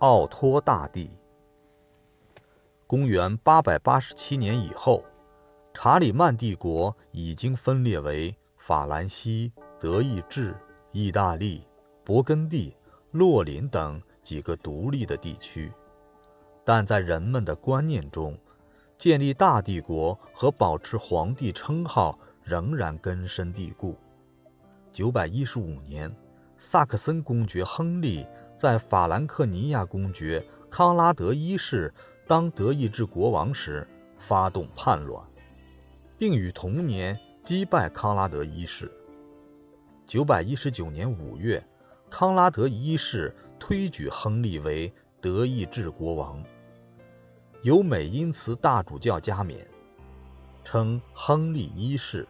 奥托大帝。公元887年以后，查理曼帝国已经分裂为法兰西、德意志、意大利、勃艮第、洛林等几个独立的地区，但在人们的观念中，建立大帝国和保持皇帝称号仍然根深蒂固。915年，萨克森公爵亨利在法兰克尼亚公爵康拉德一世。当德意志国王时，发动叛乱，并于同年击败康拉德一世。九百一十九年五月，康拉德一世推举亨利为德意志国王，由美因茨大主教加冕，称亨利一世。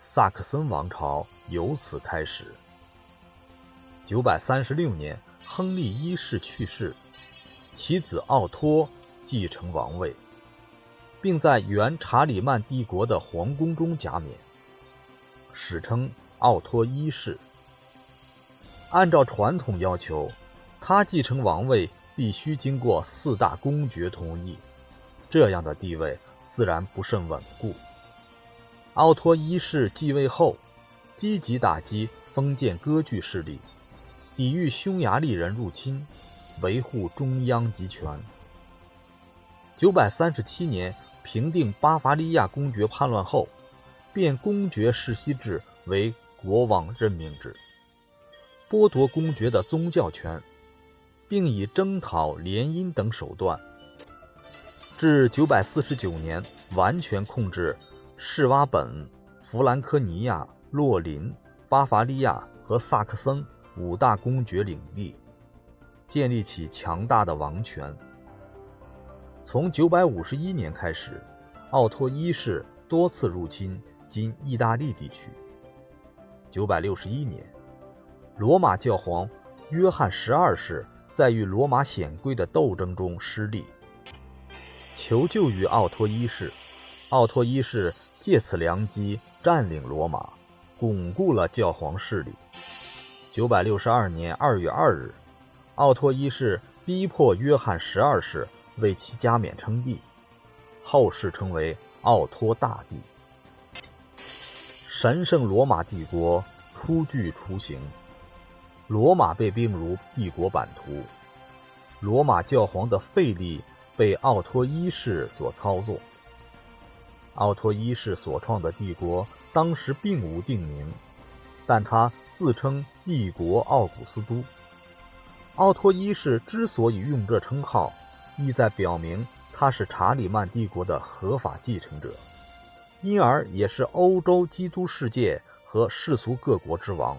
萨克森王朝由此开始。九百三十六年，亨利一世去世，其子奥托。继承王位，并在原查理曼帝国的皇宫中加冕，史称奥托一世。按照传统要求，他继承王位必须经过四大公爵同意，这样的地位自然不甚稳固。奥托一世继位后，积极打击封建割据势力，抵御匈牙利人入侵，维护中央集权。九百三十七年平定巴伐利亚公爵叛乱后，变公爵世袭制为国王任命制，剥夺公爵的宗教权，并以征讨联姻等手段，至九百四十九年完全控制士瓦本、弗兰科尼亚、洛林、巴伐利亚和萨克森五大公爵领地，建立起强大的王权。从951年开始，奥托一世多次入侵今意大利地区。961年，罗马教皇约翰十二世在与罗马显贵的斗争中失利，求救于奥托一世。奥托一世借此良机占领罗马，巩固了教皇势力。962年2月2日，奥托一世逼迫约翰十二世。为其加冕称帝，后世称为奥托大帝。神圣罗马帝国初具雏形，罗马被并入帝国版图，罗马教皇的费力被奥托一世所操作。奥托一世所创的帝国当时并无定名，但他自称帝国奥古斯都。奥托一世之所以用这称号。意在表明他是查理曼帝国的合法继承者，因而也是欧洲基督世界和世俗各国之王。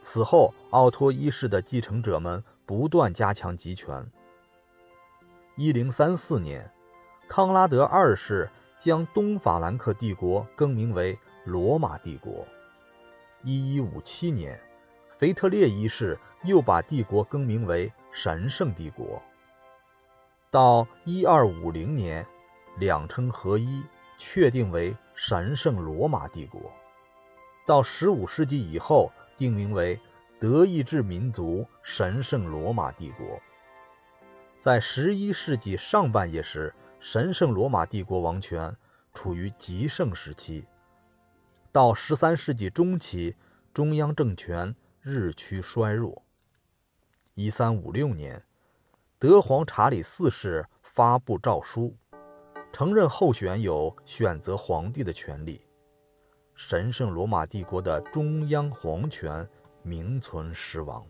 此后，奥托一世的继承者们不断加强集权。一零三四年，康拉德二世将东法兰克帝国更名为罗马帝国。一一五七年，腓特烈一世又把帝国更名为神圣帝国。到一二五零年，两称合一，确定为神圣罗马帝国。到十五世纪以后，定名为德意志民族神圣罗马帝国。在十一世纪上半叶时，神圣罗马帝国王权处于极盛时期。到十三世纪中期，中央政权日趋衰弱。一三五六年。德皇查理四世发布诏书，承认候选有选择皇帝的权利。神圣罗马帝国的中央皇权名存实亡。